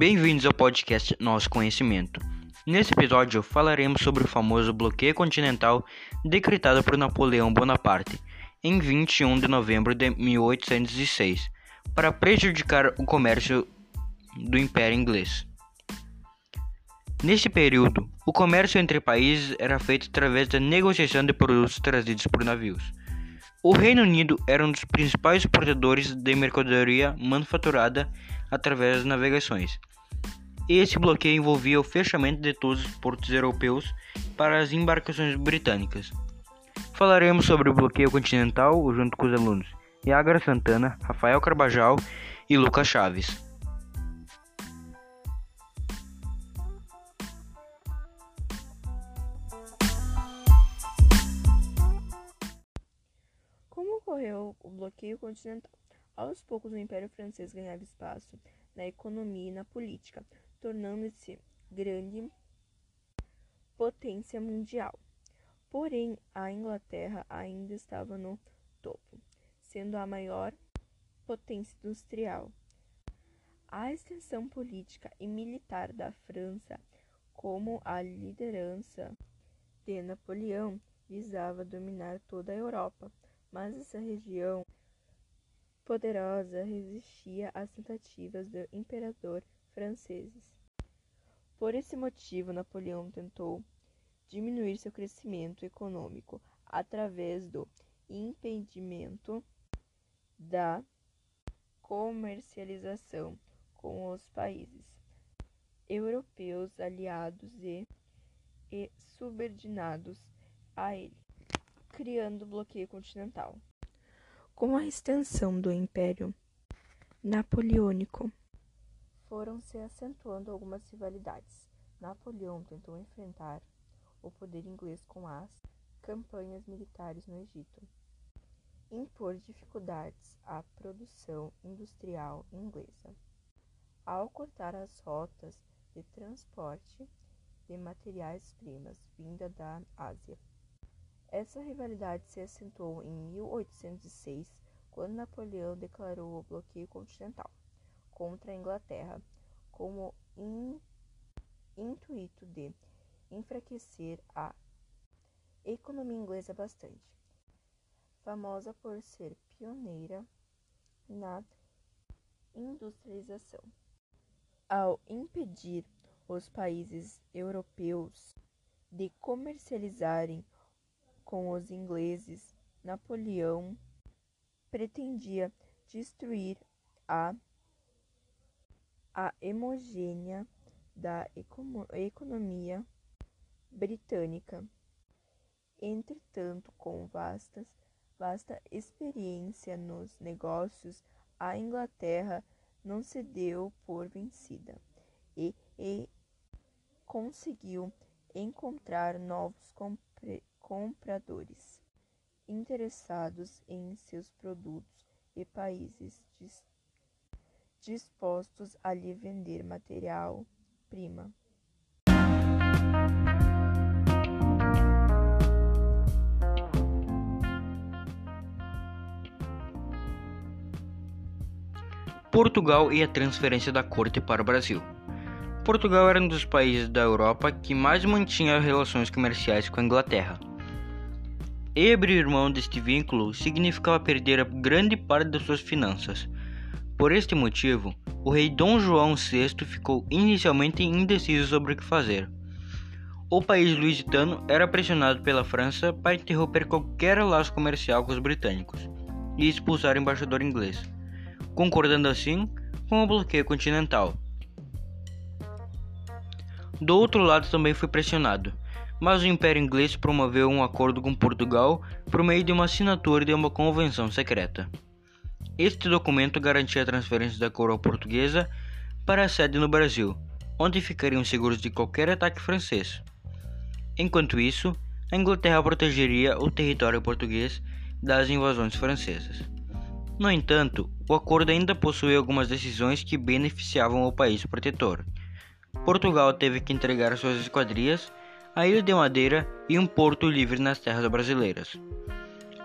Bem-vindos ao podcast Nosso Conhecimento. Nesse episódio falaremos sobre o famoso bloqueio continental decretado por Napoleão Bonaparte em 21 de novembro de 1806 para prejudicar o comércio do Império Inglês. Nesse período, o comércio entre países era feito através da negociação de produtos trazidos por navios. O Reino Unido era um dos principais exportadores de mercadoria manufaturada através das navegações. Esse bloqueio envolvia o fechamento de todos os portos europeus para as embarcações britânicas. Falaremos sobre o bloqueio continental junto com os alunos Yagra Santana, Rafael Carbajal e Lucas Chaves. ocorreu o bloqueio continental. Aos poucos, o Império Francês ganhava espaço na economia e na política, tornando-se grande potência mundial. Porém, a Inglaterra ainda estava no topo, sendo a maior potência industrial. A extensão política e militar da França, como a liderança de Napoleão, visava dominar toda a Europa mas essa região poderosa resistia às tentativas do imperador franceses. Por esse motivo, Napoleão tentou diminuir seu crescimento econômico através do impedimento da comercialização com os países europeus aliados e, e subordinados a ele criando bloqueio continental. Com a extensão do Império Napoleônico, foram se acentuando algumas rivalidades. Napoleão tentou enfrentar o poder inglês com as campanhas militares no Egito, impor dificuldades à produção industrial inglesa, ao cortar as rotas de transporte de matérias-primas vinda da Ásia. Essa rivalidade se acentuou em 1806, quando Napoleão declarou o bloqueio continental contra a Inglaterra como in, intuito de enfraquecer a economia inglesa bastante, famosa por ser pioneira na industrialização. Ao impedir os países europeus de comercializarem com os ingleses, Napoleão pretendia destruir a, a homogênea da economia britânica. Entretanto, com vastas, vasta experiência nos negócios, a Inglaterra não se deu por vencida e, e conseguiu encontrar novos compradores interessados em seus produtos e países dispostos a lhe vender material-prima. Portugal e a transferência da corte para o Brasil. Portugal era um dos países da Europa que mais mantinha relações comerciais com a Inglaterra. E abrir mão deste vínculo significava perder grande parte das suas finanças. Por este motivo, o rei Dom João VI ficou inicialmente indeciso sobre o que fazer. O país lusitano era pressionado pela França para interromper qualquer laço comercial com os britânicos e expulsar o embaixador inglês, concordando assim com o bloqueio continental. Do outro lado também foi pressionado, mas o Império Inglês promoveu um acordo com Portugal por meio de uma assinatura de uma convenção secreta. Este documento garantia a transferência da coroa portuguesa para a sede no Brasil, onde ficariam seguros de qualquer ataque francês. Enquanto isso, a Inglaterra protegeria o território português das invasões francesas. No entanto, o acordo ainda possuía algumas decisões que beneficiavam o país protetor. Portugal teve que entregar suas esquadrias a Ilha de Madeira e um porto livre nas terras brasileiras.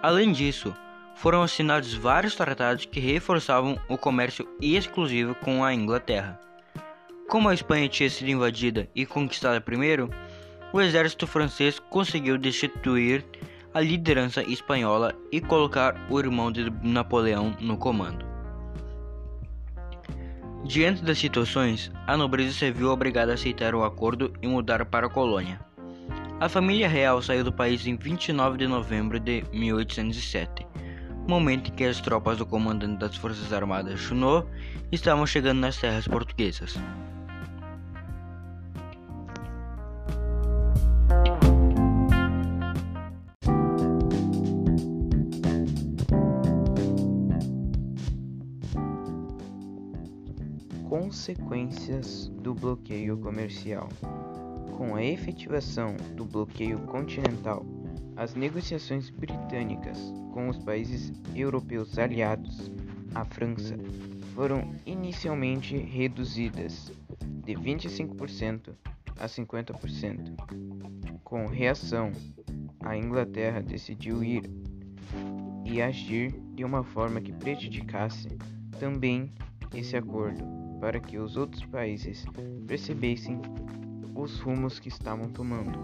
Além disso, foram assinados vários tratados que reforçavam o comércio exclusivo com a Inglaterra. Como a Espanha tinha sido invadida e conquistada primeiro, o exército francês conseguiu destituir a liderança espanhola e colocar o irmão de Napoleão no comando. Diante das situações, a nobreza se viu obrigada a aceitar o acordo e mudar para a colônia. A família real saiu do país em 29 de novembro de 1807, momento em que as tropas do comandante das Forças Armadas Junot estavam chegando nas terras portuguesas. Consequências do bloqueio comercial. Com a efetivação do bloqueio continental, as negociações britânicas com os países europeus aliados à França foram inicialmente reduzidas de 25% a 50%. Com reação, a Inglaterra decidiu ir e agir de uma forma que prejudicasse também esse acordo para que os outros países percebessem os rumos que estavam tomando.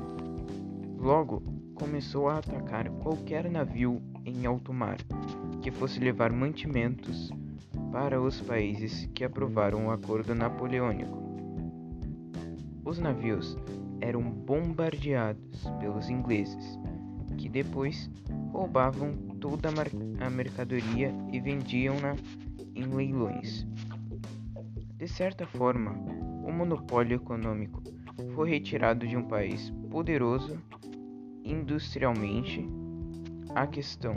Logo, começou a atacar qualquer navio em alto mar que fosse levar mantimentos para os países que aprovaram o Acordo Napoleônico. Os navios eram bombardeados pelos ingleses, que depois roubavam toda a mercadoria e vendiam-na em leilões. De certa forma, o monopólio econômico foi retirado de um país poderoso industrialmente. A questão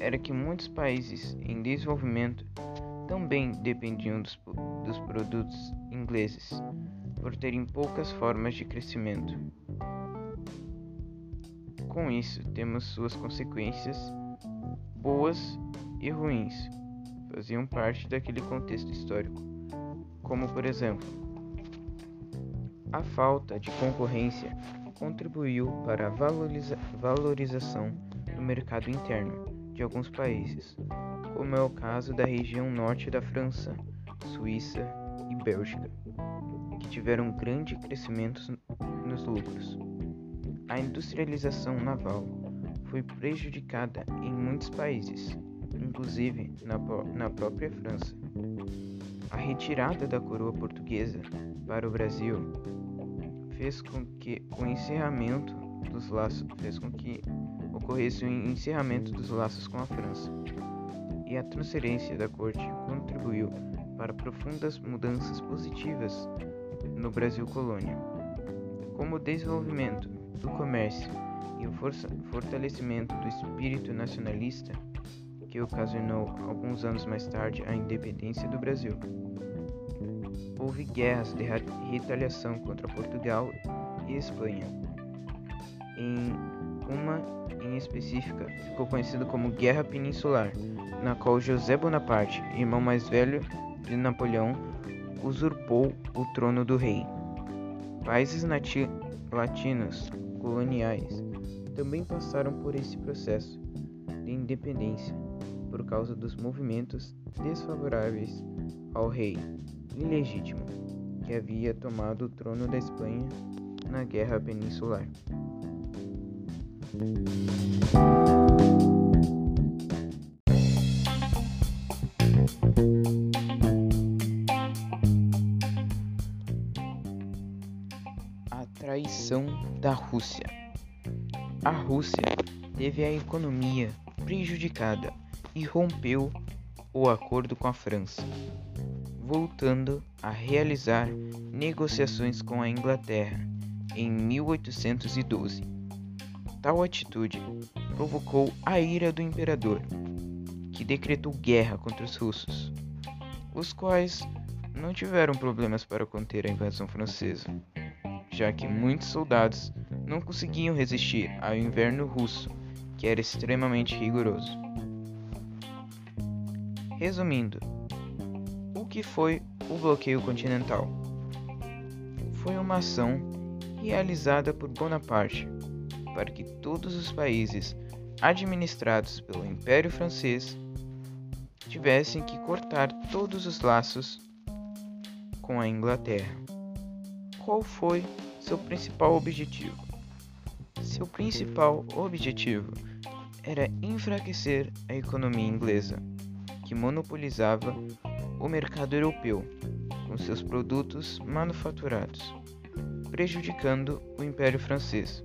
era que muitos países em desenvolvimento também dependiam dos, dos produtos ingleses por terem poucas formas de crescimento. Com isso, temos suas consequências boas e ruins, faziam parte daquele contexto histórico como por exemplo, a falta de concorrência contribuiu para a valoriza valorização do mercado interno de alguns países, como é o caso da região norte da França, Suíça e Bélgica, que tiveram grande crescimento nos lucros. A industrialização naval foi prejudicada em muitos países, inclusive na, na própria França. A retirada da coroa portuguesa para o Brasil fez com que o encerramento dos laços fez com que ocorresse o encerramento dos laços com a França. E a transferência da corte contribuiu para profundas mudanças positivas no Brasil colônia, como o desenvolvimento do comércio e o fortalecimento do espírito nacionalista que ocasionou alguns anos mais tarde a independência do Brasil. Houve guerras de retaliação contra Portugal e Espanha. Em uma em específica ficou conhecida como Guerra Peninsular, na qual José Bonaparte, irmão mais velho de Napoleão, usurpou o trono do rei. Países latinos coloniais também passaram por esse processo de independência por causa dos movimentos desfavoráveis ao rei ilegítimo, que havia tomado o trono da Espanha na Guerra Peninsular. A traição da Rússia. A Rússia teve a economia prejudicada e rompeu o acordo com a França, voltando a realizar negociações com a Inglaterra em 1812. Tal atitude provocou a ira do imperador, que decretou guerra contra os russos, os quais não tiveram problemas para conter a invasão francesa, já que muitos soldados não conseguiam resistir ao inverno russo, que era extremamente rigoroso. Resumindo, que foi o bloqueio continental? Foi uma ação realizada por Bonaparte para que todos os países administrados pelo Império Francês tivessem que cortar todos os laços com a Inglaterra. Qual foi seu principal objetivo? Seu principal objetivo era enfraquecer a economia inglesa, que monopolizava o mercado europeu com seus produtos manufaturados, prejudicando o Império Francês.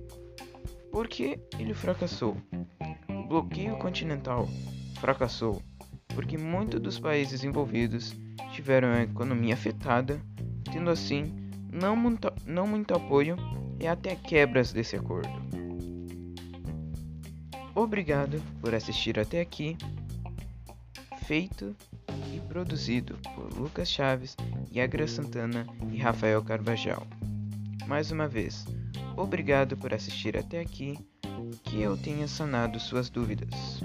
Por que ele fracassou? O bloqueio continental fracassou porque muitos dos países envolvidos tiveram a economia afetada, tendo assim não muito, não muito apoio e até quebras desse acordo. Obrigado por assistir até aqui. Feito e produzido por Lucas Chaves, Yagra Santana e Rafael Carbajal. Mais uma vez, obrigado por assistir até aqui. Que eu tenha sanado suas dúvidas.